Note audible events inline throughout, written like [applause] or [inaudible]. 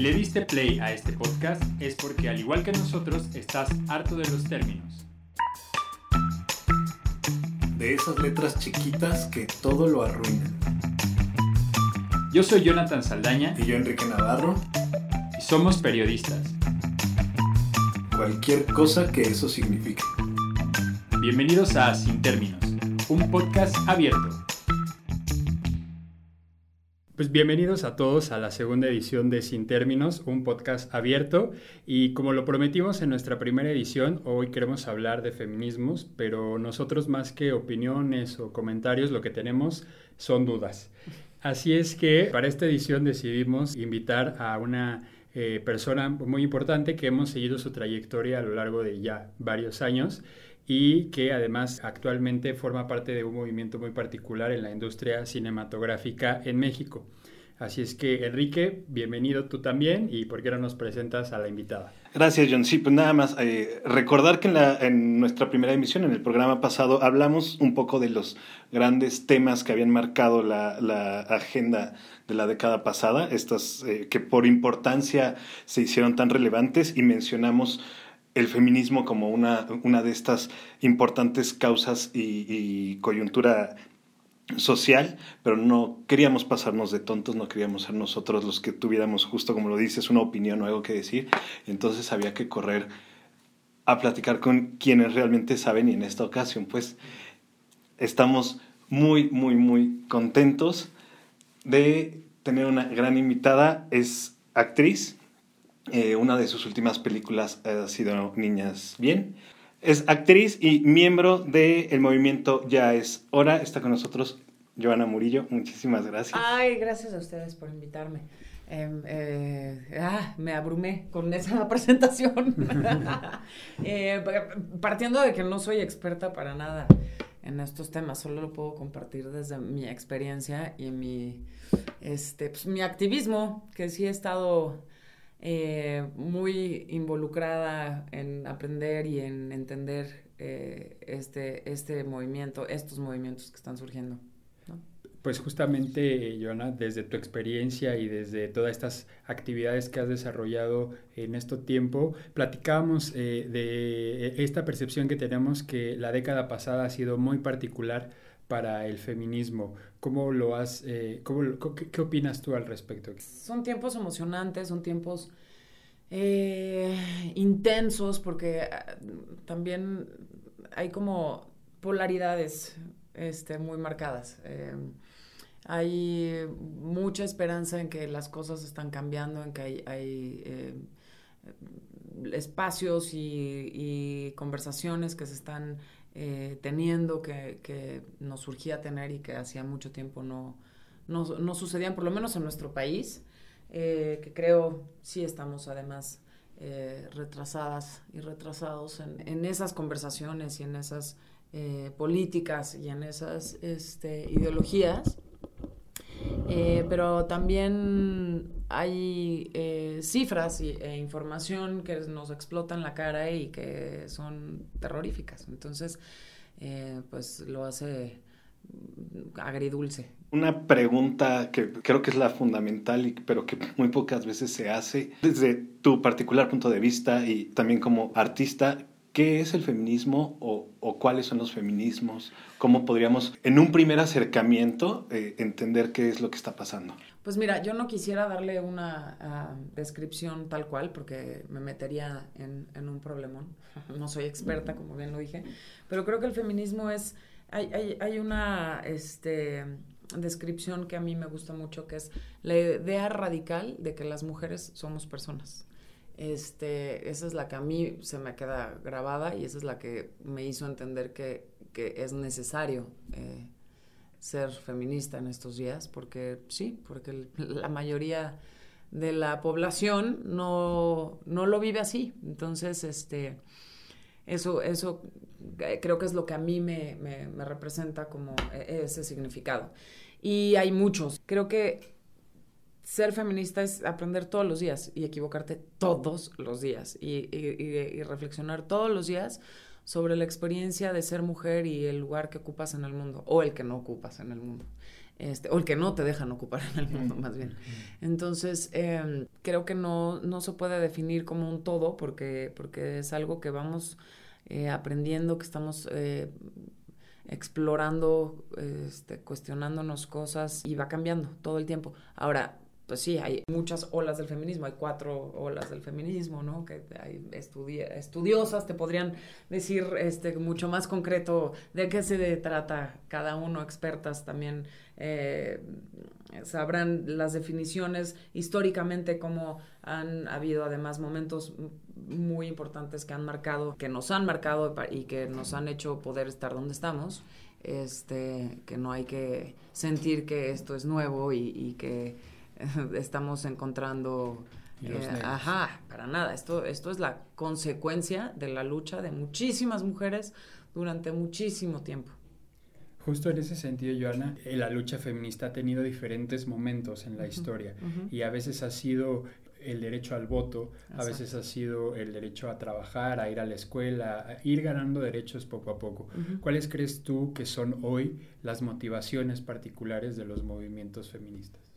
Si le diste play a este podcast es porque al igual que nosotros estás harto de los términos. De esas letras chiquitas que todo lo arruinan. Yo soy Jonathan Saldaña Y yo Enrique Navarro, y somos periodistas. cualquier cosa que eso signifique. Bienvenidos a Sin Términos, un podcast abierto. Pues bienvenidos a todos a la segunda edición de Sin Términos, un podcast abierto. Y como lo prometimos en nuestra primera edición, hoy queremos hablar de feminismos, pero nosotros más que opiniones o comentarios, lo que tenemos son dudas. Así es que para esta edición decidimos invitar a una eh, persona muy importante que hemos seguido su trayectoria a lo largo de ya varios años y que además actualmente forma parte de un movimiento muy particular en la industria cinematográfica en México. Así es que Enrique, bienvenido tú también y por qué no nos presentas a la invitada. Gracias, John. Sí, pues nada más eh, recordar que en, nuestra primera emisión, en el programa pasado, hablamos un poco de los grandes temas que habían marcado la, la agenda de la década pasada, estas eh, que por importancia se hicieron tan relevantes y mencionamos el feminismo como una, una de estas importantes causas y, y coyuntura social, pero no queríamos pasarnos de tontos, no queríamos ser nosotros los que tuviéramos justo como lo dices, una opinión o algo que decir, entonces había que correr a platicar con quienes realmente saben y en esta ocasión pues estamos muy, muy, muy contentos de tener una gran invitada, es actriz, eh, una de sus últimas películas ha sido Niñas Bien. Es actriz y miembro del movimiento Ya es Hora. Está con nosotros Joana Murillo. Muchísimas gracias. Ay, gracias a ustedes por invitarme. Eh, eh, ah, me abrumé con esa [laughs] presentación. [laughs] Eh, partiendo de que no soy experta para nada en estos temas, solo lo puedo compartir desde mi experiencia y mi, este, pues, mi activismo, que sí he estado eh, muy involucrada en aprender y en entender eh, este, este movimiento, estos movimientos que están surgiendo. Pues justamente, Joana, desde tu experiencia y desde todas estas actividades que has desarrollado en este tiempo, platicábamos eh, de esta percepción que tenemos que la década pasada ha sido muy particular para el feminismo. ¿Cómo lo has, eh, cómo, qué, opinas tú al respecto? Son tiempos emocionantes, son tiempos eh, intensos, porque también hay como polaridades este, muy marcadas. Eh, hay mucha esperanza en que las cosas están cambiando, en que hay, eh, espacios y, conversaciones que se están eh, teniendo, que, que, nos surgía tener y que hacía mucho tiempo no, no, no sucedían, por lo menos en nuestro país, eh, que creo sí estamos además eh, retrasadas y retrasados en, en, esas conversaciones y en esas políticas y en esas este, ideologías. Eh, pero también hay eh, cifras y, e información que nos explotan la cara y que son terroríficas. Entonces, eh, pues lo hace agridulce. Una pregunta que creo que es la fundamental, pero que muy pocas veces se hace, desde tu particular punto de vista y también como artista, ¿Qué es el feminismo o, cuáles son los feminismos? ¿Cómo podríamos, en un primer acercamiento, eh, entender qué es lo que está pasando? Pues mira, yo no quisiera darle una uh, descripción tal cual porque me metería en, un problemón. [laughs] No soy experta, como bien lo dije, pero creo que el feminismo es... Hay una este, descripción que a mí me gusta mucho, que es la idea radical de que las mujeres somos personas. Este, esa es la que a mí se me queda grabada y esa es la que me hizo entender que, que es necesario eh, ser feminista en estos días, porque sí, porque la mayoría de la población no, no lo vive así. Entonces, este, eso, eso creo que es lo que a mí me, me, me representa como ese significado. Y hay muchos. Creo que ser feminista es aprender todos los días y equivocarte todos los días y, y, y, reflexionar todos los días sobre la experiencia de ser mujer y el lugar que ocupas en el mundo, o el que no ocupas en el mundo. Este, o el que no te dejan ocupar en el mundo, más bien. Entonces, em, creo que no, no se puede definir como un todo porque, porque es algo que vamos eh, aprendiendo, que estamos eh, explorando, este, cuestionándonos cosas y va cambiando todo el tiempo. Ahora, pues sí, hay muchas olas del feminismo, hay cuatro olas del feminismo, ¿no? Que hay estudiosas te podrían decir este, mucho más concreto de qué se trata cada uno, expertas también eh, sabrán las definiciones históricamente, cómo han habido además momentos muy importantes que han marcado, que nos han marcado y que nos han hecho poder estar donde estamos. Este, que no hay que sentir que esto es nuevo y que [laughs] estamos encontrando... Eh, ajá, para nada. Esto, esto es la consecuencia de la lucha de muchísimas mujeres durante muchísimo tiempo. Justo en ese sentido, Joana, eh, la lucha feminista ha tenido diferentes momentos en la historia y a veces ha sido el derecho al voto, a veces ha sido el derecho a trabajar, a ir a la escuela, a ir ganando derechos poco a poco. ¿Cuáles crees tú que son hoy las motivaciones particulares de los movimientos feministas?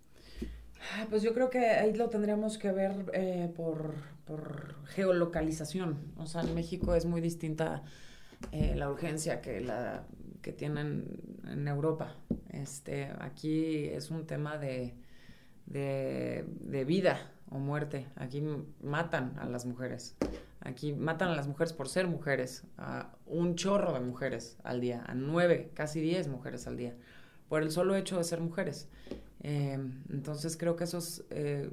Pues yo creo que ahí lo tendríamos que ver eh, por, geolocalización. O sea, en México es muy distinta eh, la urgencia que la que tienen en Europa. Este, aquí es un tema de, de, vida o muerte. Aquí matan a las mujeres. Aquí matan a las mujeres por ser mujeres. A un chorro de mujeres al día. A nueve, casi diez mujeres al día. Por el solo hecho de ser mujeres. Eh, entonces creo que eso es eh,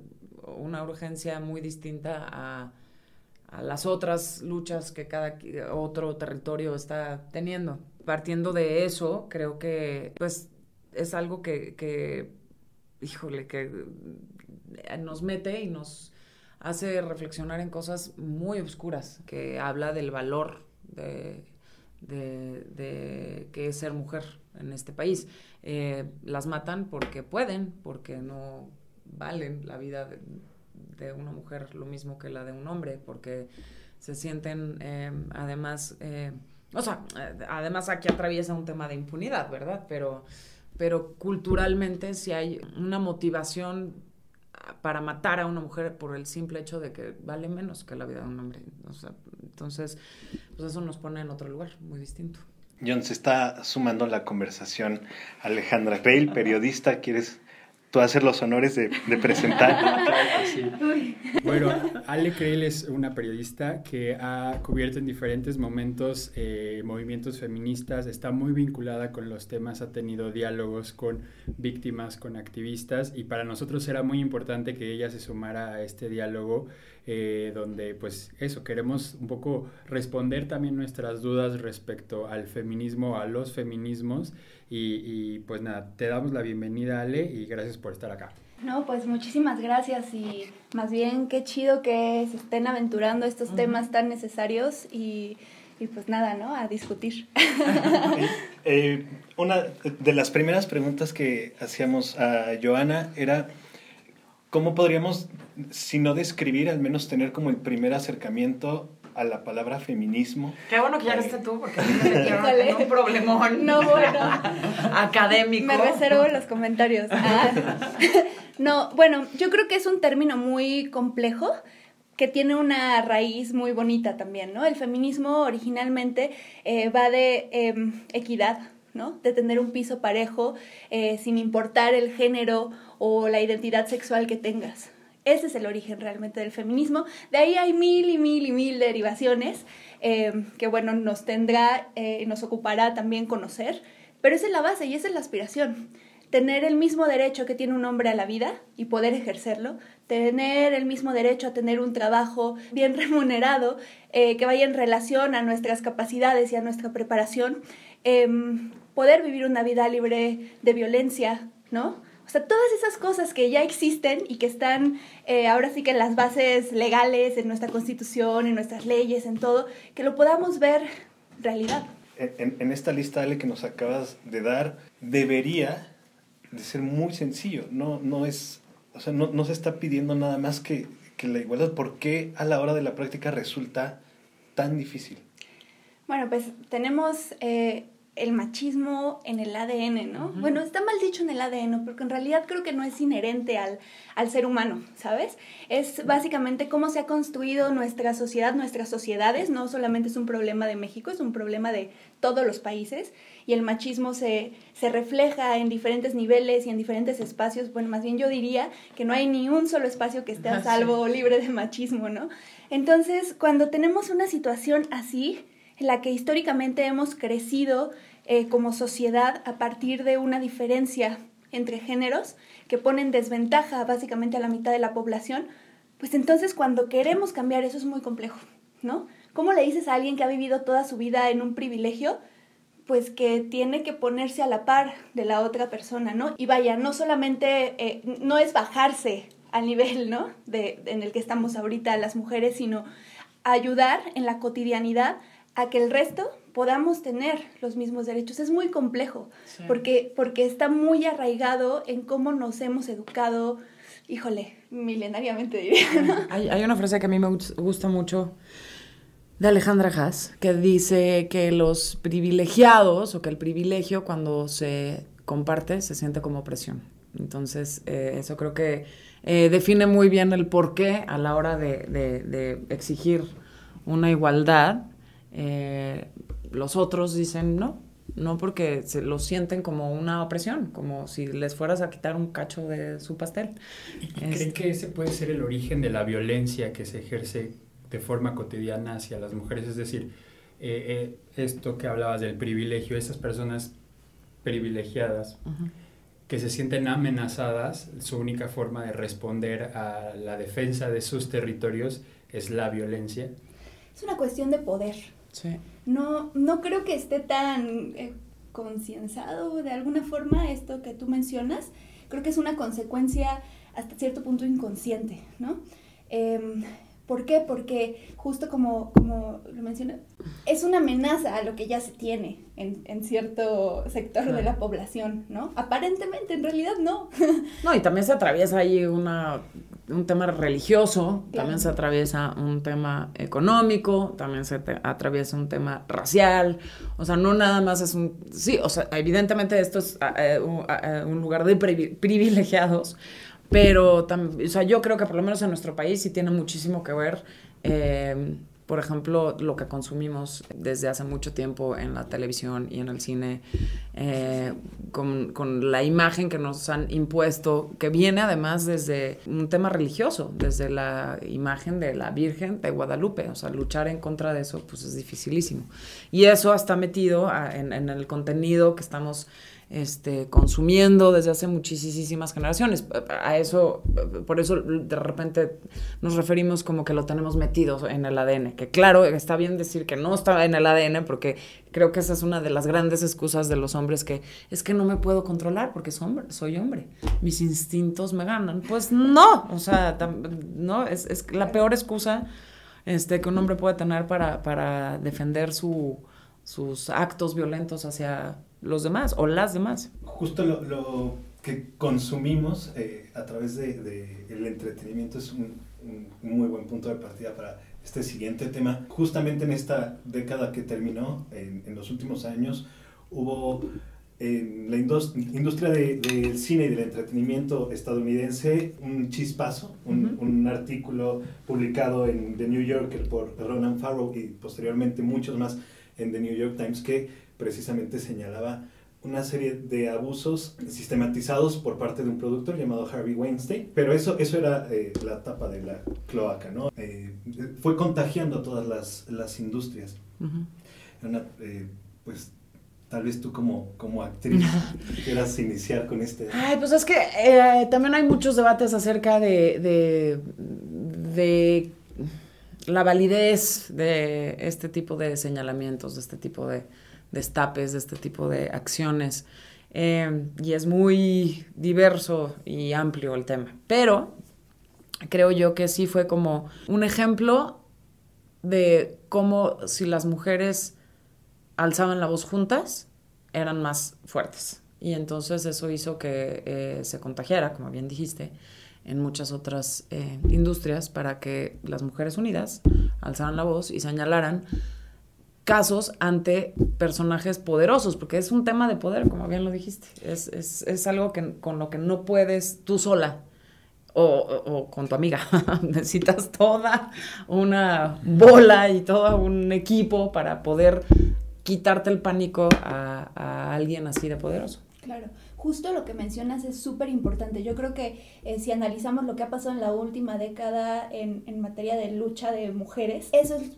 una urgencia muy distinta a, las otras luchas que cada otro territorio está teniendo. Partiendo de eso, creo que pues es algo que, híjole, que nos mete y nos hace reflexionar en cosas muy oscuras, que habla del valor de, de que es ser mujer en este país. Eh, las matan porque pueden, porque no valen la vida de, una mujer lo mismo que la de un hombre, porque se sienten em, además, eh, o sea, además aquí atraviesa un tema de impunidad, ¿verdad? Pero, pero culturalmente si hay una motivación para matar a una mujer por el simple hecho de que vale menos que la vida de un hombre. Entonces, pues eso nos pone en otro lugar muy distinto. John, se está sumando la conversación Alejandra Reil, periodista. ¿Quieres tú hacer los honores de, presentar? [laughs] Bueno, Ale Creil es una periodista que ha cubierto en diferentes momentos eh, movimientos feministas, está muy vinculada con los temas, ha tenido diálogos con víctimas, con activistas y para nosotros era muy importante que ella se sumara a este diálogo eh, donde pues eso, queremos un poco responder también nuestras dudas respecto al feminismo, a los feminismos y, pues nada, te damos la bienvenida Ale y gracias por estar acá. No, pues muchísimas gracias y más bien qué chido que se estén aventurando estos temas tan necesarios y, pues nada, ¿no? A discutir. [laughs] Eh, una de las primeras preguntas que hacíamos a Joana era ¿Cómo podríamos, si no describir, al menos tener como el primer acercamiento a la palabra feminismo? Qué bueno que ya esté tú, porque me un problemón. No, bueno. [laughs] académico. Me reservo los comentarios. [laughs] Ah. no, bueno, yo creo que es un término muy complejo que tiene una raíz muy bonita también, ¿no? El feminismo originalmente eh, va de em, equidad, ¿no? De tener un piso parejo eh, sin importar el género o la identidad sexual que tengas. Ese es el origen realmente del feminismo. De ahí hay mil y mil y mil derivaciones eh, que, bueno, nos tendrá, eh, nos ocupará también conocer, pero es la base y es la aspiración. Tener el mismo derecho que tiene un hombre a la vida y poder ejercerlo, tener el mismo derecho a tener un trabajo bien [laughs] remunerado que vaya en relación a nuestras capacidades y a nuestra preparación, Em, poder vivir una vida libre de violencia, ¿no? O sea, todas esas cosas que ya existen y que están eh, ahora sí que en las bases legales, en nuestra constitución, en nuestras leyes, en todo, que lo podamos ver realidad. En, esta lista, Ale, que nos acabas de dar, debería de ser muy sencillo. No, no es, o sea, no, no se está pidiendo nada más que, que la igualdad. ¿Por qué a la hora de la práctica resulta tan difícil? Bueno, pues tenemos eh, el machismo en el ADN, ¿no? Bueno, está mal dicho en el ADN, porque en realidad creo que no es inherente al, al, ser humano, ¿sabes? Es básicamente cómo se ha construido nuestra sociedad, nuestras sociedades, no solamente es un problema de México, es un problema de todos los países, y el machismo se, se refleja en diferentes niveles y en diferentes espacios, bueno, más bien yo diría que no hay ni un solo espacio que esté a salvo o libre de machismo, ¿no? Entonces, cuando tenemos una situación así, la que históricamente hemos crecido eh, como sociedad a partir de una diferencia entre géneros que pone en desventaja básicamente a la mitad de la población, pues entonces cuando queremos cambiar eso es muy complejo, ¿no? ¿Cómo le dices a alguien que ha vivido toda su vida en un privilegio? Pues que tiene que ponerse a la par de la otra persona, ¿no? Y vaya, no solamente, eh, no es bajarse al nivel, ¿no? De, en el que estamos ahorita las mujeres, sino ayudar en la cotidianidad a que el resto podamos tener los mismos derechos. Es muy complejo, porque, porque está muy arraigado en cómo nos hemos educado, híjole, milenariamente diría. Hay, hay, una frase que a mí me gusta mucho de Alejandra Haas, que dice que los privilegiados, o que el privilegio cuando se comparte se siente como opresión. Entonces, eh, eso creo que eh, define muy bien el porqué a la hora de, de, de exigir una igualdad eh, los otros dicen no, no porque se lo sienten como una opresión, como si les fueras a quitar un cacho de su pastel. ¿Creen este que ese puede ser el origen de la violencia que se ejerce de forma cotidiana hacia las mujeres? Es decir, eh, eh, esto que hablabas del privilegio, esas personas privilegiadas que se sienten amenazadas, su única forma de responder a la defensa de sus territorios es la violencia. Es una cuestión de poder. No, no creo que esté tan eh, concienciado de alguna forma esto que tú mencionas. Creo que es una consecuencia hasta cierto punto inconsciente, ¿no? Em, ¿Por qué? Porque justo como, como lo mencioné, es una amenaza a lo que ya se tiene en, en cierto sector de la población, ¿no? Aparentemente, en realidad no. [laughs] no, y también se atraviesa ahí una un tema religioso, también se atraviesa un tema económico, también se atraviesa un tema racial, o sea, no nada más es un, sí, o sea, evidentemente esto es un lugar de privilegiados, pero, o sea, yo creo que por lo menos en nuestro país sí tiene muchísimo que ver. Eh, por ejemplo, lo que consumimos desde hace mucho tiempo en la televisión y en el cine, eh, con, con, la imagen que nos han impuesto, que viene además desde un tema religioso, desde la imagen de la Virgen de Guadalupe. O sea, luchar en contra de eso pues es dificilísimo. Y eso está metido en, en el contenido que estamos este, consumiendo desde hace muchísimas generaciones. A eso, por eso de repente nos referimos como que lo tenemos metido en el ADN, que claro, está bien decir que no está en el ADN porque creo que esa es una de las grandes excusas de los hombres que es que no me puedo controlar porque soy hombre, soy hombre, mis instintos me ganan. Pues no, o sea, no, es, es la peor excusa este, que un hombre puede tener para, para defender su, sus actos violentos hacia los demás o las demás. Justo lo, que consumimos eh, a través del de, el entretenimiento es un, muy buen punto de partida para este siguiente tema. Justamente en esta década que terminó, en, los últimos años, hubo en la industria del cine y del entretenimiento estadounidense un chispazo, un, un, artículo publicado en The New Yorker por Ronan Farrow y posteriormente muchos más en The New York Times que precisamente señalaba una serie de abusos sistematizados por parte de un productor llamado Harvey Weinstein, pero eso, eso era eh, la tapa de la cloaca, ¿no? Eh, fue contagiando a todas las, las industrias. Eh, pues tal vez tú como, como actriz [laughs] quieras iniciar con este... Ay, pues es que también hay muchos debates acerca de, de, de la validez de este tipo de señalamientos, de este tipo de destapes, de este tipo de acciones. Eh, y es muy diverso y amplio el tema. Pero creo yo que sí fue como un ejemplo de cómo si las mujeres alzaban la voz juntas, eran más fuertes. Y entonces eso hizo que eh, se contagiara, como bien dijiste, en muchas otras eh, industrias para que las mujeres unidas alzaran la voz y señalaran casos ante personajes poderosos, porque es un tema de poder, como bien lo dijiste. Es, es, es algo que, con lo que no puedes tú sola o, o, con tu amiga. [laughs] Necesitas toda una bola y todo un equipo para poder quitarte el pánico a, a alguien así de poderoso. Claro, justo lo que mencionas es súper importante. Yo creo que eh, si analizamos lo que ha pasado en la última década en, en materia de lucha de mujeres, eso es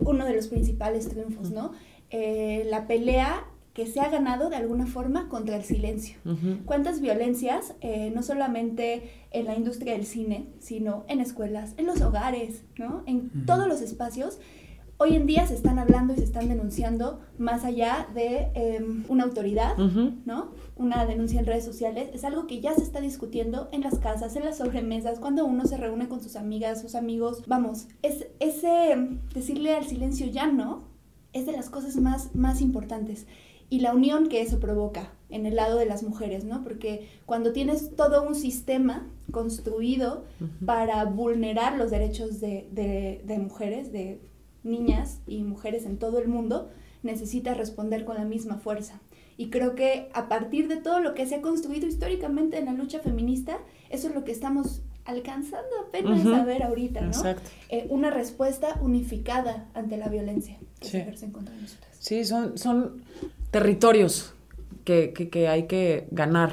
uno de los principales triunfos, ¿no? Eh, la pelea que se ha ganado de alguna forma contra el silencio. ¿Cuántas violencias, eh, no solamente en la industria del cine, sino en escuelas, en los hogares, ¿no? En todos los espacios, hoy en día se están hablando y se están denunciando más allá de em, una autoridad, ¿no? Una denuncia en redes sociales, es algo que ya se está discutiendo en las casas, en las sobremesas, cuando uno se reúne con sus amigas, sus amigos. Vamos, es ese decirle al silencio ya no, es de las cosas más, más importantes y la unión que eso provoca en el lado de las mujeres, ¿no? Porque cuando tienes todo un sistema construido para vulnerar los derechos de, de, de, mujeres, de niñas y mujeres en todo el mundo, necesitas responder con la misma fuerza. Y creo que a partir de todo lo que se ha construido históricamente en la lucha feminista, eso es lo que estamos alcanzando apenas a ver ahorita, ¿no? Eh, una respuesta unificada ante la violencia que Sí. se ejerce en contra de nosotras. Sí, son, son territorios que, que, que hay que ganar.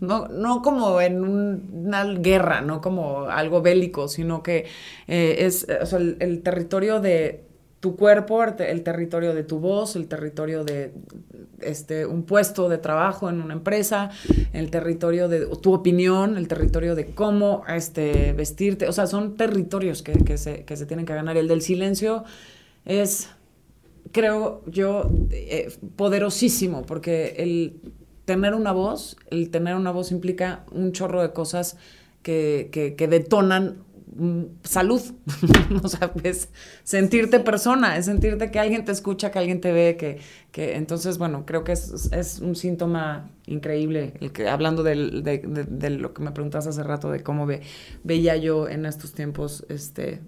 No, no como en un- una guerra, no como algo bélico, sino que eh, es o sea, el, el territorio de tu cuerpo, el, te- el territorio de tu voz, el territorio de este, un puesto de trabajo en una empresa, el territorio de tu opinión, el territorio de cómo este, vestirte. O sea, son territorios que, que se, que se tienen que ganar. El del silencio es creo yo, eh, poderosísimo, porque el tener una voz, el tener una voz implica un chorro de cosas que, que, detonan salud. [laughs] o sea, es sentirte persona, es sentirte que alguien te escucha, que alguien te ve, que, que entonces, bueno, creo que es, es un síntoma increíble, el que, hablando de, de- de lo que me preguntas hace rato, de cómo ve, veía yo en estos tiempos, este,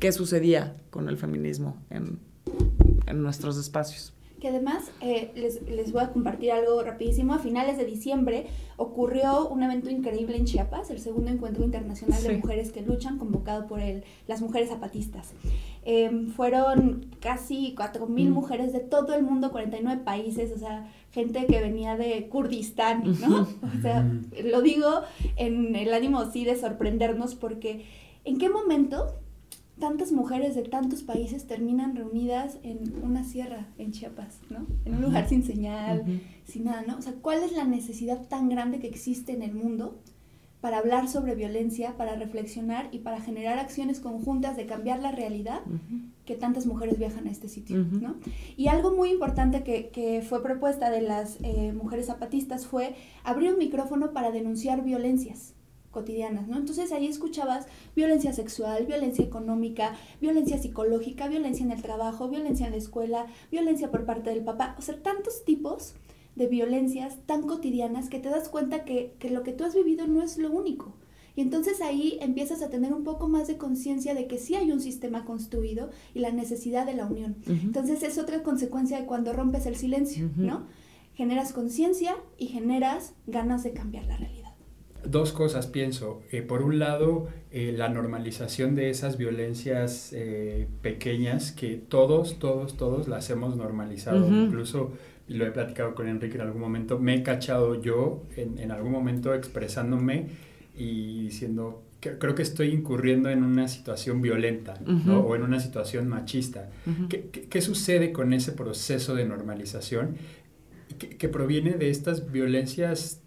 qué sucedía con el feminismo en, en nuestros espacios. Que además, eh, les, les voy a compartir algo rapidísimo. A finales de diciembre ocurrió un evento increíble en Chiapas, el segundo encuentro internacional de mujeres que luchan, convocado por el, las mujeres zapatistas. Eh, fueron casi 4.000 Mm. mujeres de todo el mundo, 49 países, o sea, gente que venía de Kurdistán, ¿no? O sea, lo digo en el ánimo sí de sorprendernos porque ¿en qué momento tantas mujeres de tantos países terminan reunidas en una sierra en Chiapas, ¿no? En un lugar sin señal, sin nada, ¿no? O sea, ¿cuál es la necesidad tan grande que existe en el mundo para hablar sobre violencia, para reflexionar y para generar acciones conjuntas de cambiar la realidad que tantas mujeres viajan a este sitio. ¿no? Y algo muy importante que, que fue propuesta de las eh, mujeres zapatistas fue abrir un micrófono para denunciar violencias cotidianas, ¿no? Entonces ahí escuchabas violencia sexual, violencia económica, violencia psicológica, violencia en el trabajo, violencia en la escuela, violencia por parte del papá, o sea, tantos tipos de violencias tan cotidianas que te das cuenta que, que lo que tú has vivido no es lo único. Y entonces ahí empiezas a tener un poco más de conciencia de que sí hay un sistema construido y la necesidad de la unión. Entonces es otra consecuencia de cuando rompes el silencio. ¿no? Generas conciencia y generas ganas de cambiar la realidad. Dos cosas pienso. Eh, por un lado, eh, la normalización de esas violencias eh, pequeñas que todos, todos, todos las hemos normalizado. Ujú. Incluso, y lo he platicado con Enrique en algún momento, me he cachado yo en, en algún momento expresándome y diciendo, que, creo que estoy incurriendo en una situación violenta ¿no? Ujú. o en una situación machista. Ujú. ¿Qué, qué, qué sucede con ese proceso de normalización que, que proviene de estas violencias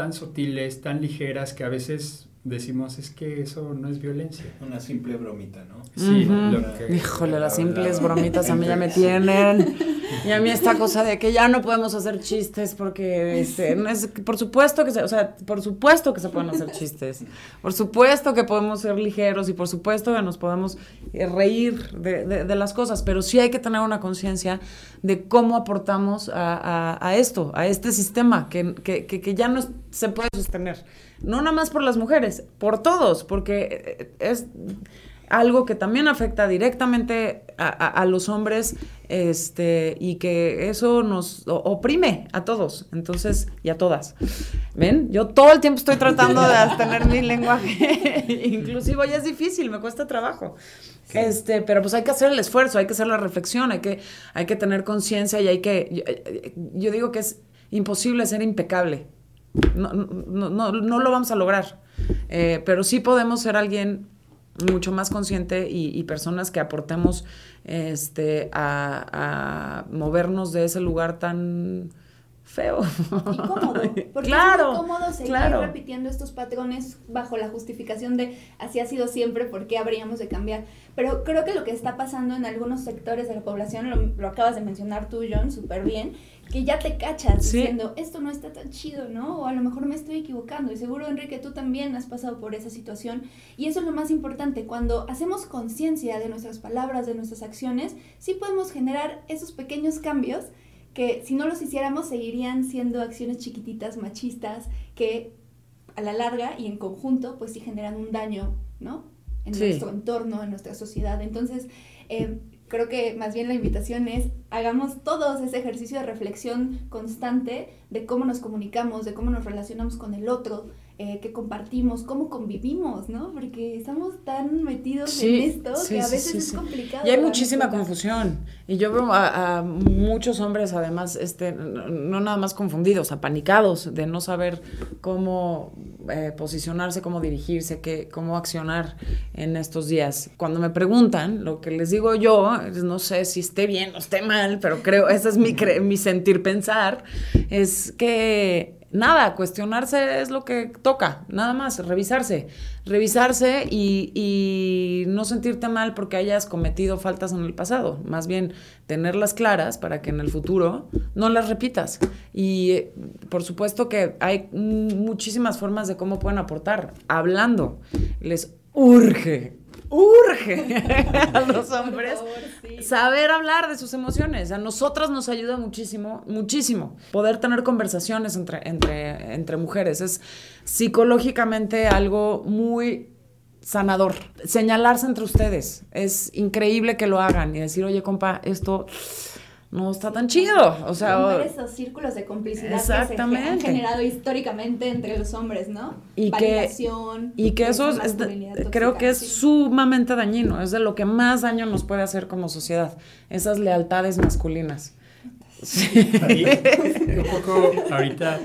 tan sutiles, tan ligeras, que a veces decimos es que eso no es violencia? Una simple bromita, ¿no? Sí, lo que- Híjole, las simples bromitas a mí ya me tienen. [laughs] Y a mí esta cosa de que ya no podemos hacer chistes porque, este, no es, por supuesto que se, o sea, por supuesto que se pueden hacer chistes. Por supuesto que podemos ser ligeros y por supuesto que nos podemos eh, reír de, de- de las cosas, pero sí hay que tener una conciencia de cómo aportamos a, a- a esto, a este sistema que, que- que- que ya no es- se puede sostener. No nada más por las mujeres, por todos, porque eh, es algo que también afecta directamente a, los hombres este, y que eso nos oprime a todos, entonces, y a todas. ¿Ven? Yo todo el tiempo estoy tratando de tener mi lenguaje [laughs] inclusivo y es difícil, me cuesta trabajo. Este, pero pues hay que hacer el esfuerzo, hay que hacer la reflexión, hay que, hay que tener conciencia y hay que, yo, digo que es imposible ser impecable. No, no, no, no lo vamos a lograr, eh, pero sí podemos ser alguien mucho más consciente y, personas que aportemos este, a, movernos de ese lugar tan feo. Incómodo. [laughs] Porque claro, es muy cómodo seguir repitiendo estos patrones bajo la justificación de así ha sido siempre, ¿por qué habríamos de cambiar? Pero creo que lo que está pasando en algunos sectores de la población, lo, lo acabas de mencionar tú, John, súper bien, que ya te cachas diciendo, esto no está tan chido, ¿no? O a lo mejor me estoy equivocando. Y seguro, Enrique, tú también has pasado por esa situación. Y eso es lo más importante. Cuando hacemos conciencia de nuestras palabras, de nuestras acciones, sí podemos generar esos pequeños cambios que si no los hiciéramos seguirían siendo acciones chiquititas, machistas, que a la larga y en conjunto, pues sí generan un daño, ¿no? En nuestro entorno, en nuestra sociedad. Entonces, eh, creo que más bien la invitación es hagamos todos ese ejercicio de reflexión constante de cómo nos comunicamos, de cómo nos relacionamos con el otro, eh, que compartimos, cómo convivimos, ¿no? Porque estamos tan metidos en esto que a veces es complicado. Y hay muchísima confusión. Y yo veo a, muchos hombres, además, este, no, nada más confundidos, apanicados de no saber cómo eh, posicionarse, cómo dirigirse, qué, cómo accionar en estos días. Cuando me preguntan, lo que les digo yo, no sé si esté bien o esté mal, pero creo, ese es mi, mi sentir pensar, es que nada, cuestionarse es lo que toca, nada más, revisarse, revisarse y, no sentirte mal porque hayas cometido faltas en el pasado, más bien tenerlas claras para que en el futuro no las repitas. Y eh, por supuesto que hay muchísimas formas de cómo pueden aportar, hablando, les urge urge [laughs] a los hombres saber hablar de sus emociones. A nosotras nos ayuda muchísimo, muchísimo poder tener conversaciones entre, entre, entre mujeres. Es psicológicamente algo muy sanador. Señalarse entre ustedes. Es increíble que lo hagan y decir, oye, compa, esto no está tan chido. O sea, esos círculos de complicidad que se han generado históricamente entre los hombres, ¿no? Y que, y que eso es, creo que es sumamente dañino, es de lo que más daño nos puede hacer como sociedad, esas lealtades masculinas. Sí. un poco ahorita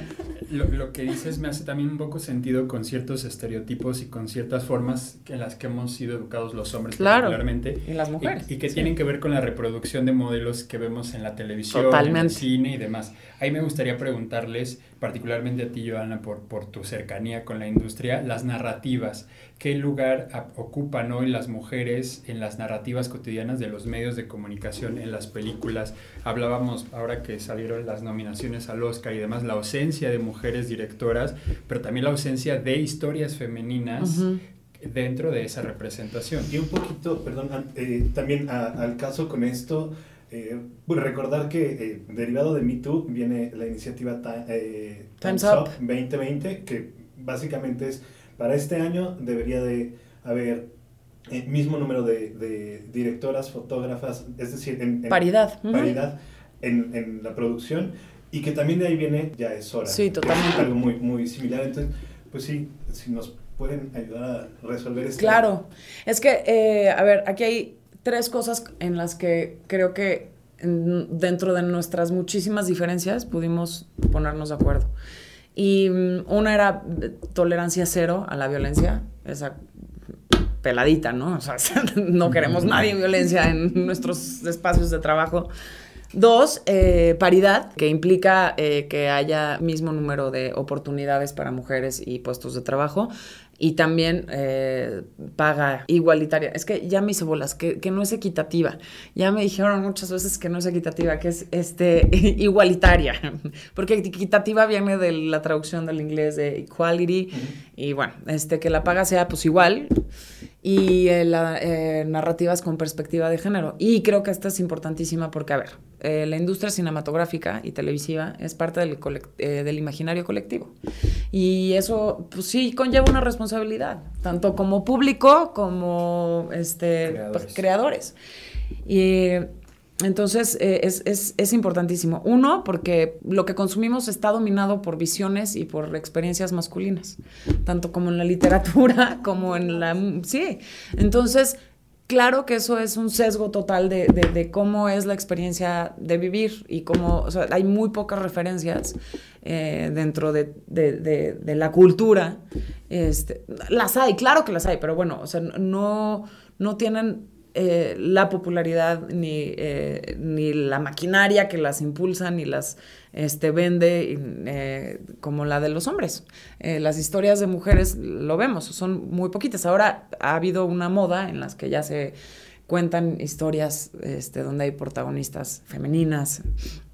lo, lo, que dices me hace también un poco sentido con ciertos estereotipos y con ciertas formas en las que hemos sido educados los hombres particularmente. Y las mujeres. Y, que tienen que ver con la reproducción de modelos que vemos en la televisión, en el cine y demás. Ahí me gustaría preguntarles, particularmente a ti, Joana, por, por tu cercanía con la industria, las narrativas. ¿Qué lugar ocupan hoy las mujeres en las narrativas cotidianas de los medios de comunicación, en las películas? Hablábamos ahora que salieron las nominaciones al Oscar y demás, la ausencia de mujeres directoras, pero también la ausencia de historias femeninas. dentro de esa representación. Y un poquito, perdón, eh, también al caso con esto, eh, recordar que eh, derivado de Me Too viene la iniciativa eh, Time's, Up 2020, que básicamente es, para este año debería de haber el mismo número de, directoras, fotógrafas, es decir, en, paridad, paridad en, en, la producción, y que también de ahí viene Ya es hora. Sí, totalmente. Algo muy, muy similar. Entonces, pues sí, si nos pueden ayudar a resolver esto. Claro, es que, a ver, aquí hay tres cosas en las que creo que dentro de nuestras muchísimas diferencias pudimos ponernos de acuerdo. Y mm, una era tolerancia cero a la violencia, esa peladita, ¿no? O sea, [laughs] no queremos nadie violencia en nuestros espacios de trabajo. Dos, eh, paridad, que implica eh, que haya mismo número de oportunidades para mujeres y puestos de trabajo y también eh, paga igualitaria. Es que ya me hice bolas, que, no es equitativa. Ya me dijeron muchas veces que no es equitativa, que es este, [laughs] igualitaria. Porque equitativa viene de la traducción del inglés de equality. Y bueno, este, que la paga sea pues igual. Y eh, la, eh, narrativas con perspectiva de género. Y creo que esta es importantísima porque, a ver, la industria cinematográfica y televisiva es parte del, del imaginario colectivo. Y eso, pues sí, conlleva una responsabilidad, tanto como público como este, Creadores. creadores. Y entonces eh, es, es- es importantísimo. Uno, porque lo que consumimos está dominado por visiones y por experiencias masculinas, tanto como en la literatura [laughs] como en la... Sí, entonces... Claro que eso es un sesgo total de, de- de cómo es la experiencia de vivir y cómo, o sea, hay muy pocas referencias eh, dentro de, de- la cultura. Este, las hay, claro que las hay, pero bueno, o sea, no, no tienen eh, la popularidad ni, eh, ni la maquinaria que las impulsa ni las este, vende eh, como la de los hombres. Las historias de mujeres, lo vemos, son muy poquitas. Ahora ha habido una moda en las que ya se cuentan historias este, donde hay protagonistas femeninas.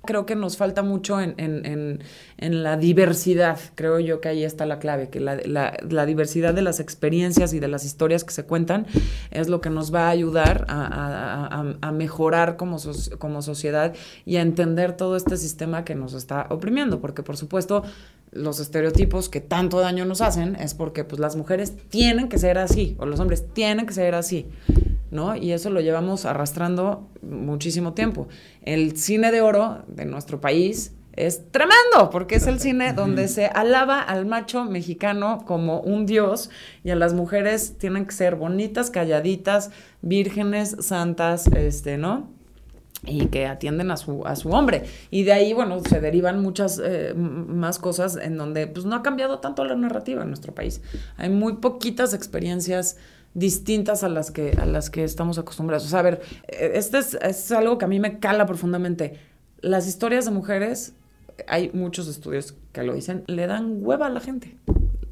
Creo que nos falta mucho en, en- en- la diversidad. Creo yo que ahí está la clave, que la, la- la diversidad de las experiencias y de las historias que se cuentan es lo que nos va a ayudar a, a- a- a mejorar como, como sociedad y a entender todo este sistema que nos está oprimiendo. Porque, por supuesto, los estereotipos que tanto daño nos hacen es porque pues, las mujeres tienen que ser así o los hombres tienen que ser así. ¿No? Y eso lo llevamos arrastrando muchísimo tiempo. El cine de oro de nuestro país es tremendo, porque es el cine donde se alaba al macho mexicano como un dios y a las mujeres tienen que ser bonitas, calladitas, vírgenes, santas, este, ¿no? y que atienden a su, a su hombre. Y de ahí, bueno, se derivan muchas eh, más cosas en donde pues no ha cambiado tanto la narrativa en nuestro país. Hay muy poquitas experiencias distintas a las que, a las que estamos acostumbrados. O sea, a ver, eh, este es, es algo que a mí me cala profundamente. Las historias de mujeres, hay muchos estudios que lo dicen, le dan hueva a la gente.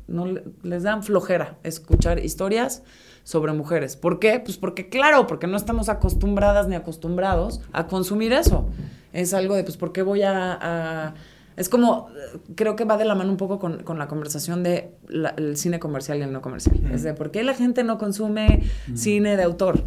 No le- les dan flojera escuchar historias sobre mujeres. ¿Por qué? Pues porque, claro, porque no estamos acostumbradas ni acostumbrados a consumir eso. Es algo de, pues, ¿por qué voy a- Es como, creo que va de la mano un poco con, con la conversación de la- el cine comercial y el no comercial. Es de, ¿por qué la gente no consume cine de autor?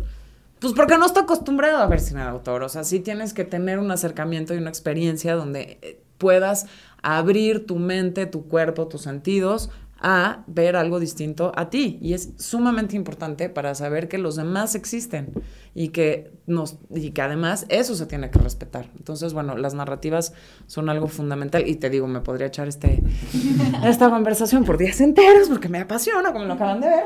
Pues porque no está acostumbrado a ver cine de autor. O sea, sí tienes que tener un acercamiento y una experiencia donde eh, puedas abrir tu mente, tu cuerpo, tus sentidos a ver algo distinto a ti. Y es sumamente importante para saber que los demás existen y que, nos, y que además eso se tiene que respetar. Entonces, bueno, las narrativas son algo fundamental. Y te digo, me podría echar este, [laughs] esta conversación por días enteros porque me apasiona, como lo acaban de ver.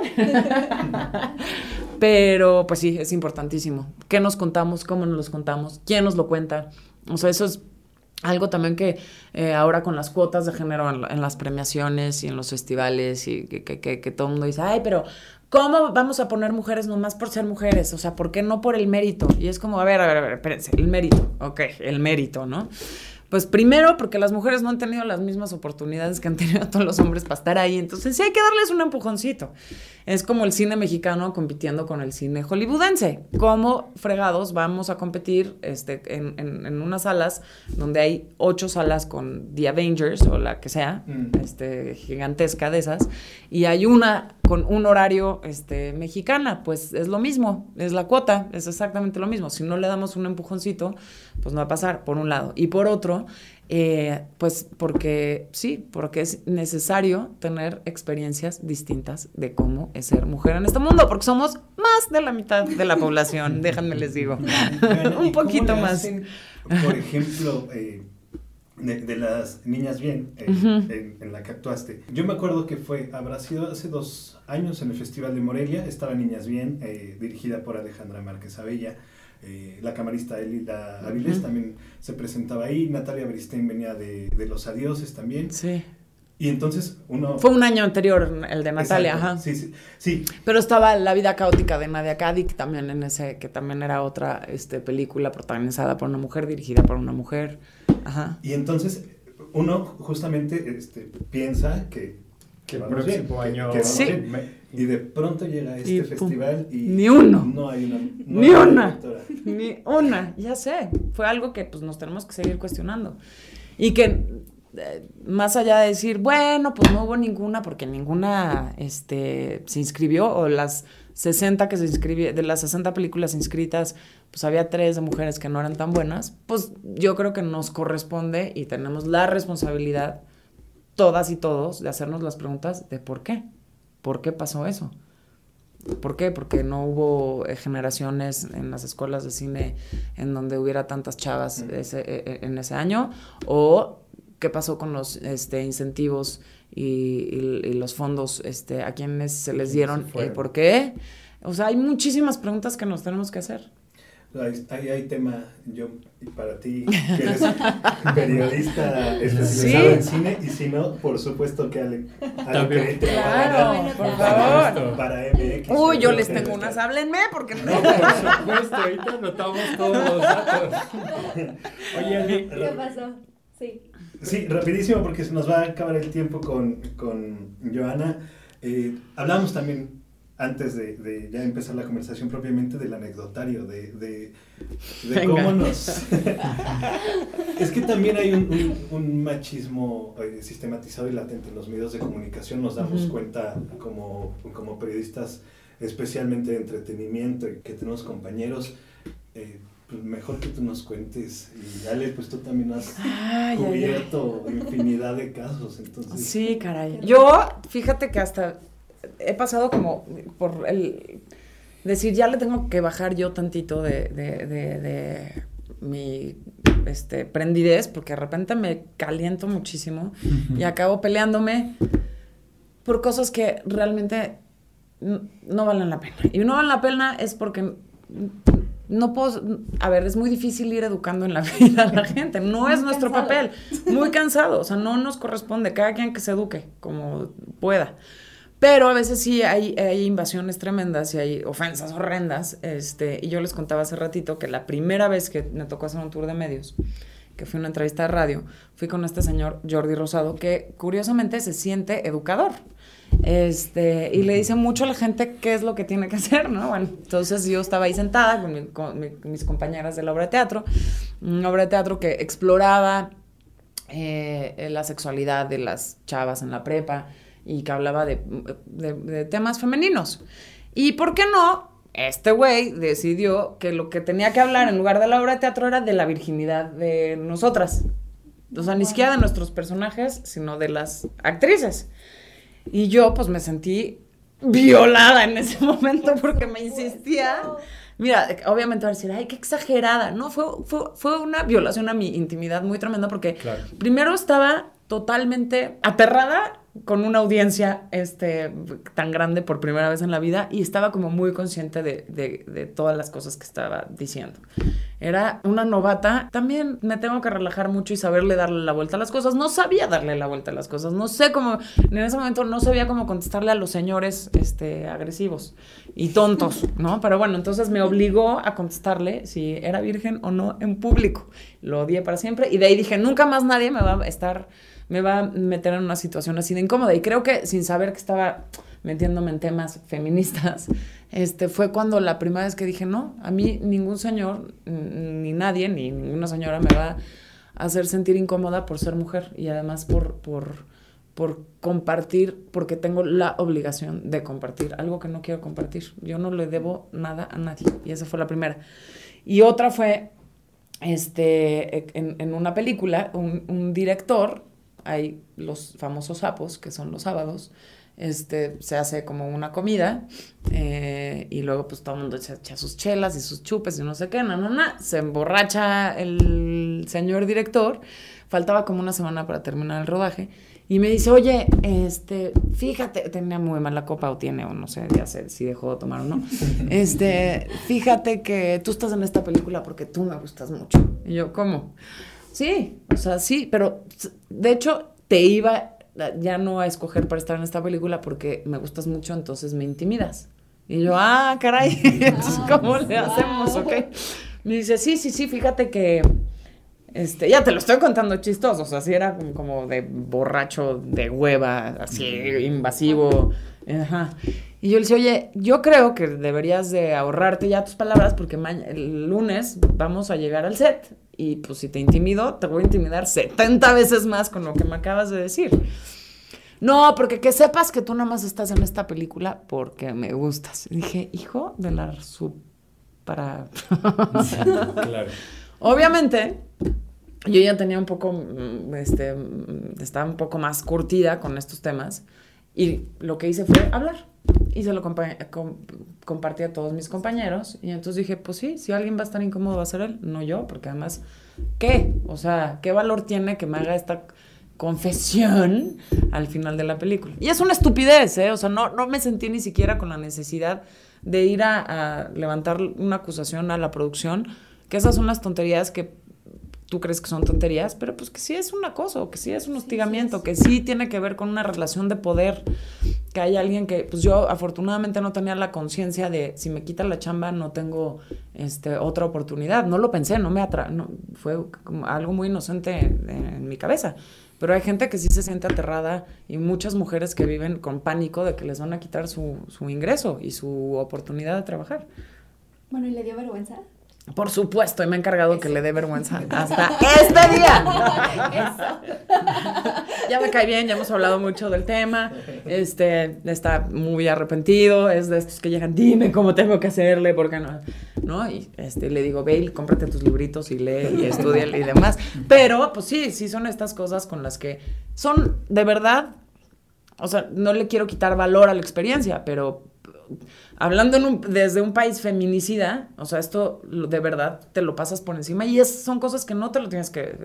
Pero pues sí, es importantísimo. ¿Qué nos contamos? ¿Cómo nos los contamos? ¿Quién nos lo cuenta? O sea, eso es algo también que eh, ahora con las cuotas de género en, la- en las premiaciones y en los festivales y que, que- que- que todo el mundo dice, ay, pero ¿cómo vamos a poner mujeres nomás por ser mujeres? O sea, ¿por qué no por el mérito? Y es como, a ver, a ver, a ver, espérense, el mérito, ok, el mérito, ¿no? Pues primero porque las mujeres no han tenido las mismas oportunidades que han tenido todos los hombres para estar ahí, entonces sí hay que darles un empujoncito. Es como el cine mexicano compitiendo con el cine hollywoodense. ¿Cómo fregados vamos a competir este, en, en- en unas salas donde hay ocho salas con The Avengers o la que sea, Mm. este, gigantesca de esas, y hay una con un horario este, mexicana? Pues es lo mismo, es la cuota, es exactamente lo mismo. Si no le damos un empujoncito, pues no va a pasar, por un lado. Y por otro, eh, pues porque sí, porque es necesario tener experiencias distintas de cómo es ser mujer en este mundo, porque somos más de la mitad de la población, [laughs] déjenme les digo. Bueno, ¿y un poquito más. hacen, por ejemplo, eh, de, de las niñas bien, eh, en, en la que actuaste. Yo me acuerdo que fue, habrá sido hace dos años en el Festival de Morelia, estaba Niñas Bien, eh, dirigida por Alejandra Márquez Abella. Eh, la camarista Elida Avilés también se presentaba ahí, Natalia Bristein venía de, de Los Adioses también. Sí. Y entonces uno... Fue un año anterior el de Natalia, Exacto, ajá. Sí, sí, sí. Pero estaba La vida caótica de Nadia Kadik también en ese, que también era otra este, película protagonizada por una mujer, dirigida por una mujer. Ajá. Y entonces uno justamente este, piensa que, Que el vamos próximo bien, que- año... que vamos Sí. bien. me- Y de pronto llega este Y festival y Ni uno. no hay una, no Ni hay una. directora. Ni una, ya sé. Fue algo que pues nos tenemos que seguir cuestionando. Y que más allá de decir, bueno, pues no hubo ninguna porque ninguna este, se inscribió o las 60 que se inscribieron, de las 60 películas inscritas, pues había tres de mujeres que no eran tan buenas, pues yo creo que nos corresponde y tenemos la responsabilidad todas y todos de hacernos las preguntas de por qué. ¿Por qué pasó eso? ¿Por qué? Porque no hubo eh, generaciones en las escuelas de cine en donde hubiera tantas chavas ese, eh, eh, en ese año. O qué pasó con los este, incentivos y, los fondos este, a quienes se les dieron. ¿Por qué? O sea, hay muchísimas preguntas que nos tenemos que hacer. Ahí hay, tema, yo, para ti, que eres [laughs] periodista especializado en cine, y si no, por supuesto que Ale, Ale claro, por favor. Para MX. Uy, yo les tengo unas, háblenme, porque no. No, por supuesto, ahorita anotamos todos los datos. [laughs] Oye, Ale. ¿Qué pasó? Sí. Sí, rapidísimo, porque se nos va a acabar el tiempo con, con Joana. Eh, hablamos también antes de, de, ya empezar la conversación propiamente del anecdotario, de, de, de cómo nos... [laughs] es que también hay un, un, machismo eh, sistematizado y latente en los medios de comunicación, nos damos cuenta como, como periodistas, especialmente de entretenimiento, y que tenemos compañeros. Eh, pues mejor que tú nos cuentes. Y Ale, pues tú también has cubierto infinidad de casos. Entonces. Sí, caray. Yo, fíjate que hasta he pasado como por el decir, ya le tengo que bajar yo tantito de, de, de, mi este, prendidez, porque de repente me caliento muchísimo y acabo peleándome por cosas que realmente no valen la pena. Y no valen la pena es porque no puedo, a ver, es muy difícil ir educando en la [laughs] vida a la gente, no es nuestro papel, muy [laughs] cansado, o sea, no nos corresponde, cada quien que se eduque como pueda. Pero a veces sí hay, hay, invasiones tremendas y hay ofensas horrendas. Este, y yo les contaba hace ratito que la primera vez que me tocó hacer un tour de medios, que fue una entrevista de radio, fui con este señor Jordi Rosado, que curiosamente se siente educador. Este, y le dice mucho a la gente qué es lo que tiene que hacer, ¿no? Bueno, entonces yo estaba ahí sentada con, mis compañeras de la obra de teatro, una obra de teatro que exploraba eh, la sexualidad de las chavas en la prepa, y que hablaba de, temas femeninos. ¿Y por qué no? Este güey decidió que lo que tenía que hablar en lugar de la obra de teatro era de la virginidad de nosotras. O sea, ni siquiera de nuestros personajes, sino de las actrices. Y yo pues me sentí violada en ese momento porque me insistía. Mira, obviamente va a decir, ay, qué exagerada. No, fue, fue, una violación a mi intimidad muy tremenda porque primero estaba totalmente aterrada con una audiencia este, tan grande por primera vez en la vida y estaba como muy consciente de, de, todas las cosas que estaba diciendo. Era una novata. También me tengo que relajar mucho y saberle darle la vuelta a las cosas. No sabía darle la vuelta a las cosas. No sé cómo, en ese momento no sabía cómo contestarle a los señores este, agresivos y tontos, ¿no? Pero bueno, entonces me obligó a contestarle si era virgen o no en público. Lo odié para siempre y de ahí dije, nunca más nadie me va a estar me va a meter en una situación así de incómoda. Y creo que sin saber que estaba metiéndome en temas feministas, [laughs] este, fue cuando la primera vez que dije, no, a mí ningún señor, ni nadie, ni ninguna señora me va a hacer sentir incómoda por ser mujer y además por, por, por compartir, porque tengo la obligación de compartir algo que no quiero compartir. Yo no le debo nada a nadie. Y esa fue la primera. Y otra fue, este, en, en una película, un, un director hay los famosos sapos, que son los sábados, este, se hace como una comida eh, y luego pues todo el mundo echa, sus chelas y sus chupes y no sé qué, no, no, no, se emborracha el señor director, faltaba como una semana para terminar el rodaje y me dice, oye, este, fíjate, tenía muy mala copa o tiene, o no sé, ya sé si dejó de tomar o no, [laughs] este, fíjate que tú estás en esta película porque tú me gustas mucho. Y yo, ¿cómo? Sí, o sea, sí, pero de hecho te iba ya no a escoger para estar en esta película porque me gustas mucho, entonces me intimidas. Y yo, ah, caray, [laughs] entonces, ¿cómo le hacemos? Ok. Me dice, sí, sí, sí, fíjate que, este, ya te lo estoy contando chistoso, o sea, sí era como de borracho, de hueva, así, invasivo. Ajá. Y yo le decía, oye, yo creo que deberías de ahorrarte ya tus palabras porque el lunes vamos a llegar al set y pues si te intimido, te voy a intimidar 70 veces más con lo que me acabas de decir. No, porque que sepas que tú nada más estás en esta película porque me gustas. dije, hijo de la sub para... [laughs] claro. Obviamente, yo ya tenía un poco, mm, este, mm, estaba un poco más curtida con estos temas y lo que hice fue hablar y se lo compartí a todos mis compañeros y entonces dije, pues sí, si alguien va a estar incómodo va a ser él, no yo, porque además, ¿qué? O sea, ¿qué valor tiene que me haga esta confesión al final de la película? Y es una estupidez, ¿eh? O sea, no, no me sentí ni siquiera con la necesidad de ir a, a levantar una acusación a la producción, que esas son las tonterías que tú crees que son tonterías, pero pues que sí es un acoso, que sí es un hostigamiento, que sí tiene que ver con una relación de poder, que hay alguien que, pues yo afortunadamente no tenía la conciencia de si me quita la chamba no tengo este, otra oportunidad, no lo pensé, no me atra no, fue algo muy inocente en, en mi cabeza. Pero hay gente que sí se siente aterrada y muchas mujeres que viven con pánico de que les van a quitar su, su ingreso y su oportunidad de trabajar. Bueno, ¿y le dio vergüenza? Por supuesto, y me he encargado que le dé vergüenza hasta este día. ya me cae bien, ya hemos hablado mucho del tema. Este está muy arrepentido, es de estos que llegan, dime cómo tengo que hacerle, porque no, ¿no? Y este le digo, ve, cómprate tus libritos y lee y estudia y demás. Pero, pues sí, sí son estas cosas con las que son de verdad. O sea, no le quiero quitar valor a la experiencia, pero hablando desde un país feminicida, o sea, esto de verdad te lo pasas por encima y es, son cosas que no te lo tienes que,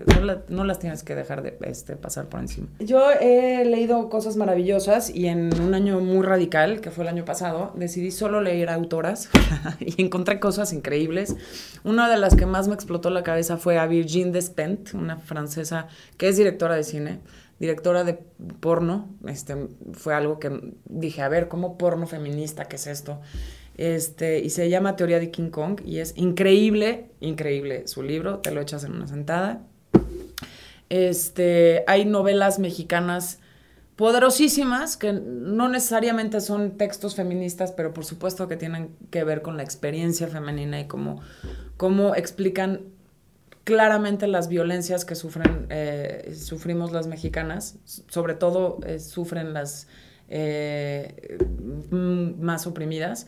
no, las tienes que dejar de este, pasar por encima. Yo he leído cosas maravillosas y en un año muy radical, que fue el año pasado, decidí solo leer autoras [laughs] y encontré cosas increíbles. Una de las que más me explotó la cabeza fue a Virginie Despentes, una francesa que es directora de cine directora de porno, este, fue algo que dije, a ver, ¿cómo porno feminista? ¿Qué es esto? Este, y se llama Teoría de King Kong y es increíble, increíble su libro, te lo echas en una sentada. Este, hay novelas mexicanas poderosísimas que no necesariamente son textos feministas, pero por supuesto que tienen que ver con la experiencia femenina y cómo, cómo explican claramente las violencias que sufren, eh, sufrimos las mexicanas, sobre todo eh, sufren las eh, más oprimidas.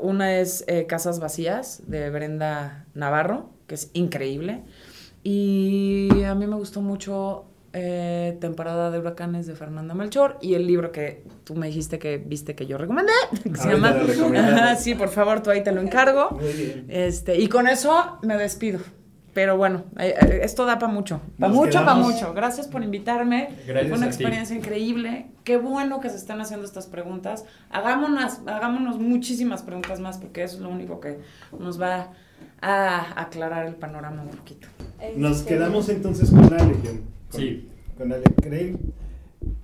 Una es Casas Vacías de Brenda Navarro, que es increíble. Y a mí me gustó mucho Temporada de Huracanes de Fernanda Melchor y el libro que tú me dijiste que viste que yo recomendé, [laughs] que se llama... [laughs] sí, por favor, tú ahí te lo encargo. Este, y con eso me despido. Pero bueno, eh, eh, esto da para mucho. Para mucho, para mucho. Gracias por invitarme. Fue una experiencia increíble. Qué bueno que se están haciendo estas preguntas. Hagámonos, hagámonos muchísimas preguntas más porque eso es lo único que nos va a aclarar el panorama un poquito. Nos este, quedamos entonces con Ale. Con, sí. Con Ale Craig.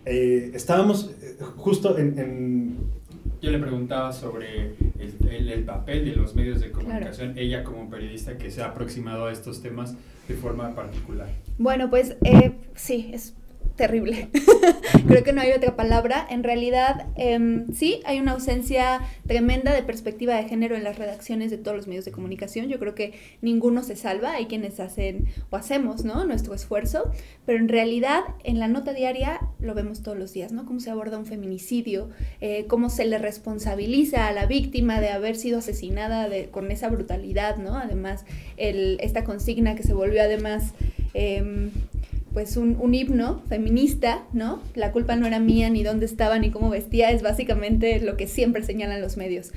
Eh, estábamos justo en yo le preguntaba sobre el, el, papel de los medios de comunicación, ella como periodista que se ha aproximado a estos temas de forma particular. Bueno, pues eh, sí, es terrible. [laughs] Creo que no hay otra palabra. En realidad, eh, sí, hay una ausencia tremenda de perspectiva de género en las redacciones de todos los medios de comunicación. Yo creo que ninguno se salva. Hay quienes hacen o hacemos, ¿no? Nuestro esfuerzo. Pero en realidad, en la nota diaria lo vemos todos los días, ¿no? Cómo se aborda un feminicidio, eh, cómo se le responsabiliza a la víctima de haber sido asesinada de, con esa brutalidad, ¿no? Además, el, esta consigna que se volvió además... Eh, pues un, un, himno feminista, ¿no? La culpa no era mía, ni dónde estaba, ni cómo vestía, es básicamente lo que siempre señalan los medios.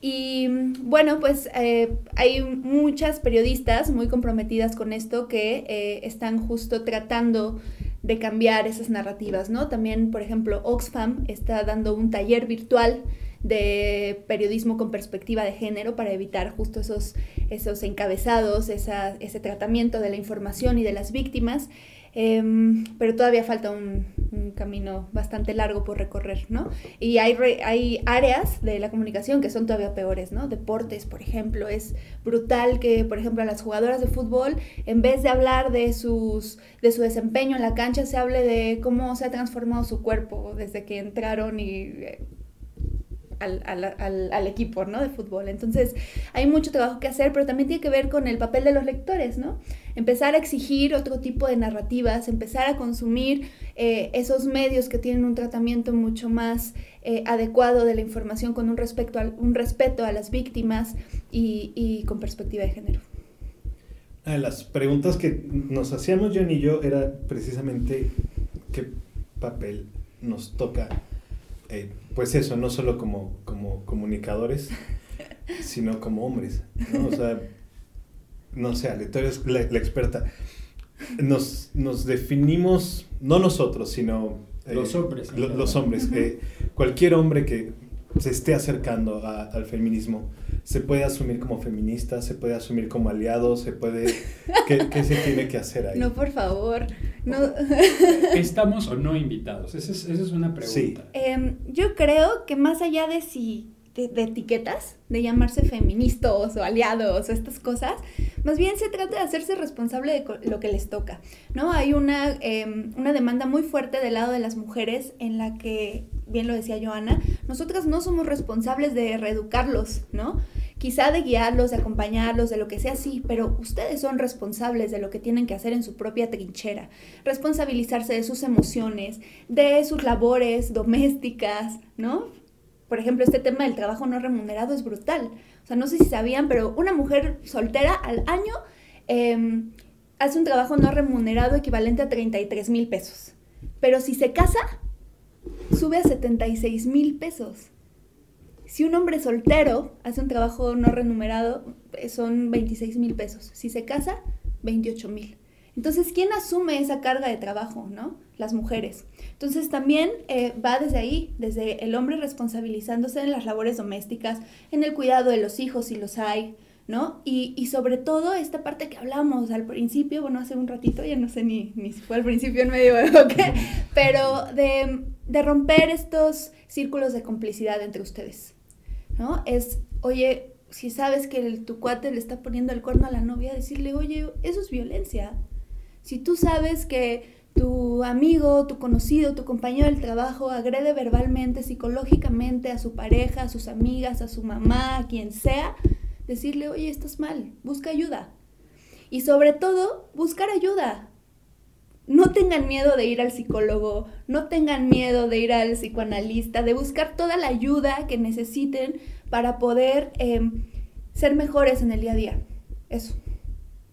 Y bueno, pues eh, hay muchas periodistas muy comprometidas con esto que eh, están justo tratando de cambiar esas narrativas, ¿no? También, por ejemplo, Oxfam está dando un taller virtual de periodismo con perspectiva de género para evitar justo esos, esos encabezados, ese tratamiento de la información y de las víctimas. Em, pero todavía falta un, camino bastante largo por recorrer, ¿no? Y hay, hay áreas de la comunicación que son todavía peores, ¿no? Deportes, por ejemplo, es brutal que, por ejemplo, a las jugadoras de fútbol, en vez de hablar de, sus, de su desempeño en la cancha, se hable de cómo se ha transformado su cuerpo desde que entraron y al, al, al, equipo ¿no? de fútbol. Entonces hay mucho trabajo que hacer, pero también tiene que ver con el papel de los lectores, ¿no? Empezar a exigir otro tipo de narrativas, empezar a consumir eh, esos medios que tienen un tratamiento mucho más eh, adecuado de la información con un, respecto un respeto a las víctimas y, y con perspectiva de género. las preguntas que nos hacíamos John y yo era precisamente qué papel nos toca, eh, pues eso, no solo como, como comunicadores, [laughs] sino como hombres, ¿no? O sea, no sé, Ale, tú eres la, experta. Nos, nos, definimos, no nosotros, sino... Eh, los hombres. los hombres. Eh, cualquier hombre que se esté acercando al feminismo, se puede asumir como feminista, se puede asumir como aliado, se puede... [laughs] ¿Qué, se tiene que hacer ahí? No, por favor. No. ¿Estamos o no invitados? Esa es, esa es una pregunta. Sí. Em, yo creo que más allá de si de, etiquetas, de llamarse feministas o aliados o estas cosas, más bien se trata de hacerse responsable de lo que les toca, ¿no? Hay una, em, una demanda muy fuerte del lado de las mujeres en la que, bien lo decía Joana, nosotras no somos responsables de reeducarlos, ¿no? Quizá de guiarlos, de acompañarlos, de lo que sea, sí, pero ustedes son responsables de lo que tienen que hacer en su propia trinchera, responsabilizarse de sus emociones, de sus labores domésticas, ¿no? Por ejemplo, este tema del trabajo no remunerado es brutal. O sea, no sé si sabían, pero una mujer soltera al año em, hace un trabajo no remunerado equivalente a 33 mil pesos. Pero si se casa, sube a 76 mil pesos. Si un hombre soltero hace un trabajo no remunerado, eh, son 26 mil pesos. Si se casa, 28 mil. Entonces, ¿quién asume esa carga de trabajo, no? Las mujeres. Entonces, también eh, va desde ahí, desde el hombre responsabilizándose en las labores domésticas, en el cuidado de los hijos, si los hay, ¿no? Y, sobre todo esta parte que hablamos al principio, bueno, hace un ratito, ya no sé ni, ni si fue al principio en medio [laughs] o qué, pero de, de romper estos círculos de complicidad entre ustedes, ¿no? Es, oye, si sabes que tu cuate le está poniendo el cuerno a la novia, decirle, oye, eso es violencia, si tú sabes que tu amigo, tu conocido, tu compañero del trabajo agrede verbalmente, psicológicamente a su pareja, a sus amigas, a su mamá, a quien sea, decirle, oye, estás mal, busca ayuda. Y sobre todo, buscar ayuda. No tengan miedo de ir al psicólogo, no tengan miedo de ir al psicoanalista, de buscar toda la ayuda que necesiten para poder em, ser mejores en el día a día. Eso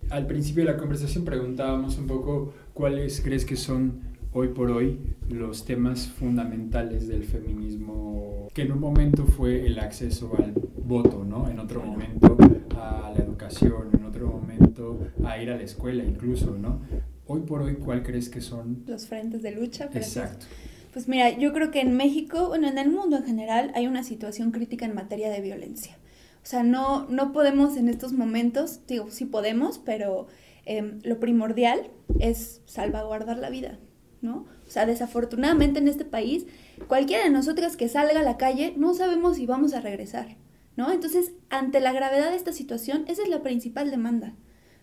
al principio de la conversación preguntábamos un poco cuáles crees que son hoy por hoy los temas fundamentales del feminismo, que en un momento fue el acceso al voto, ¿no? En otro momento a la educación, en otro momento a ir a la escuela incluso, ¿no? Hoy por hoy, ¿cuál crees que son? Los frentes de lucha. Exacto. Pues mira, yo creo que en México, bueno, en el mundo en general, hay una situación crítica en materia de violencia. O sea, no, no podemos en estos momentos, digo, sí podemos, pero em, lo primordial es salvaguardar la vida, ¿no? O sea, desafortunadamente en este país, cualquiera de nosotras que salga a la calle, no sabemos si vamos a regresar, ¿no? Entonces, ante la gravedad de esta situación, esa es la principal demanda.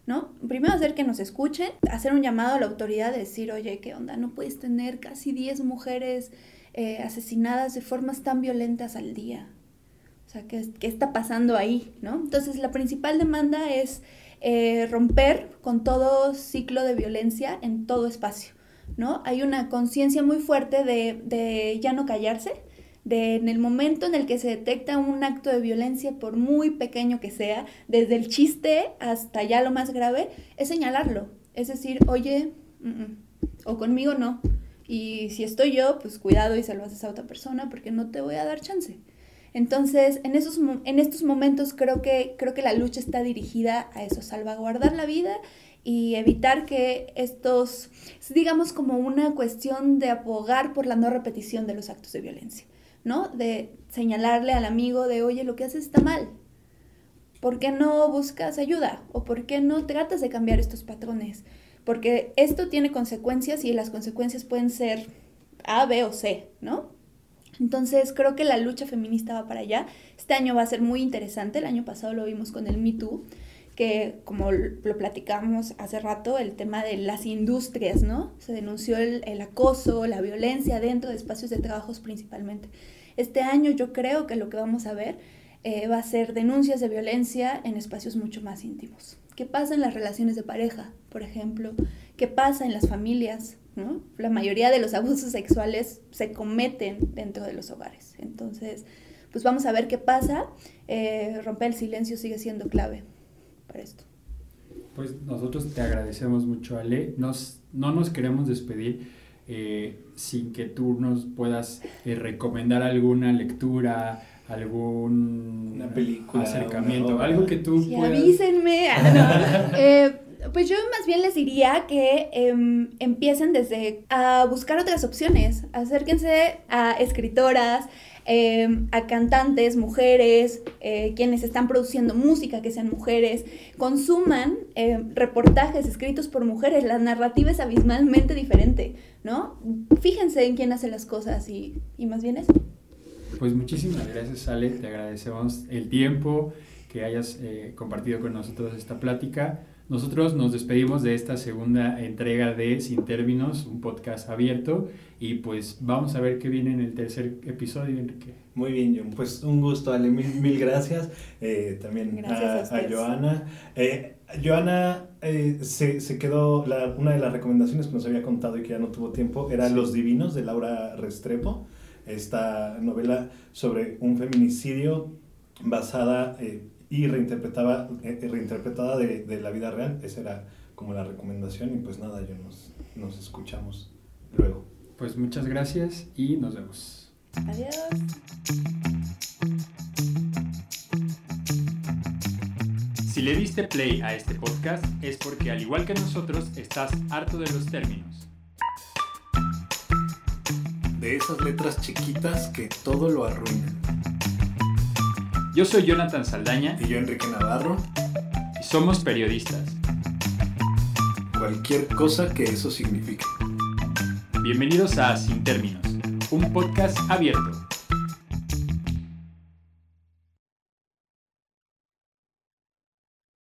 ¿No? Primero hacer que nos escuchen, hacer un llamado a la autoridad de decir, oye, ¿qué onda? No puedes tener casi 10 mujeres eh, asesinadas de formas tan violentas al día, o sea, ¿qué, está pasando ahí? ¿no? Entonces, la principal demanda es eh, romper con todo ciclo de violencia en todo espacio. ¿no? Hay una conciencia muy fuerte de, ya no callarse, de en el momento en el que se detecta un acto de violencia, por muy pequeño que sea, desde el chiste hasta ya lo más grave, es señalarlo. Es decir, oye, o conmigo no. Y si estoy yo, pues cuidado y se lo haces a otra persona porque no te voy a dar chance. Entonces, en, esos, en estos momentos creo que, creo que la lucha está dirigida a eso, salvaguardar la vida y evitar que estos, digamos como una cuestión de abogar por la no repetición de los actos de violencia, ¿no? De señalarle al amigo de, oye, lo que haces está mal. ¿Por qué no buscas ayuda? ¿O por qué no tratas de cambiar estos patrones? Porque esto tiene consecuencias y las consecuencias pueden ser A, B o C, ¿no? Entonces creo que la lucha feminista va para allá. Este año va a ser muy interesante. El año pasado lo vimos con el Me Too, que como lo platicamos hace rato, el tema de las industrias, ¿no? Se denunció el, acoso, la violencia dentro de espacios de trabajos principalmente. Este año yo creo que lo que vamos a ver eh, va a ser denuncias de violencia en espacios mucho más íntimos. ¿Qué pasa en las relaciones de pareja, por ejemplo? ¿Qué pasa en las familias? La mayoría de los abusos sexuales se cometen dentro de los hogares. Entonces, pues vamos a ver qué pasa. Eh, romper el silencio sigue siendo clave para esto. Pues nosotros te agradecemos mucho, Ale. Nos, no nos queremos despedir eh, sin que tú nos puedas eh, recomendar alguna lectura, algún Una película, acercamiento, una algo que tú Sí, puedas... avísenme. [laughs] Ah, no. Eh, pues yo más bien les diría que em, empiecen desde a buscar otras opciones. Acérquense a escritoras, em, a cantantes, mujeres, eh, quienes están produciendo música, que sean mujeres. Consuman em, reportajes escritos por mujeres. La narrativa es abismalmente diferente, ¿no? Fíjense en quién hace las cosas y, y más bien eso. Pues muchísimas gracias, Ale. Te agradecemos el tiempo que hayas eh, compartido con nosotros esta plática. Nosotros nos despedimos de esta segunda entrega de Sin Términos, un podcast abierto, y pues vamos a ver qué viene en el tercer episodio, Enrique. Muy bien, John. Pues un gusto, Ale. Mil, mil gracias. Eh, también Gracias a a, a. Joana. Eh, Joana eh, se, se quedó, la- una de las recomendaciones que nos había contado y que ya no tuvo tiempo era Sí. Los Divinos de Laura Restrepo. Esta novela sobre un feminicidio basada eh, y reinterpretada, eh, reinterpretada de, de la vida real. Esa era como la recomendación. Y pues nada, yo nos, nos escuchamos luego. Pues muchas gracias y nos vemos. Adiós. Si le diste play a este podcast es porque al igual que nosotros estás harto de los términos. De esas letras chiquitas que todo lo arruinan. Yo soy Jonathan Saldaña Y yo, Enrique Navarro, y somos periodistas. cualquier cosa que eso signifique. Bienvenidos a Sin Términos, un podcast abierto.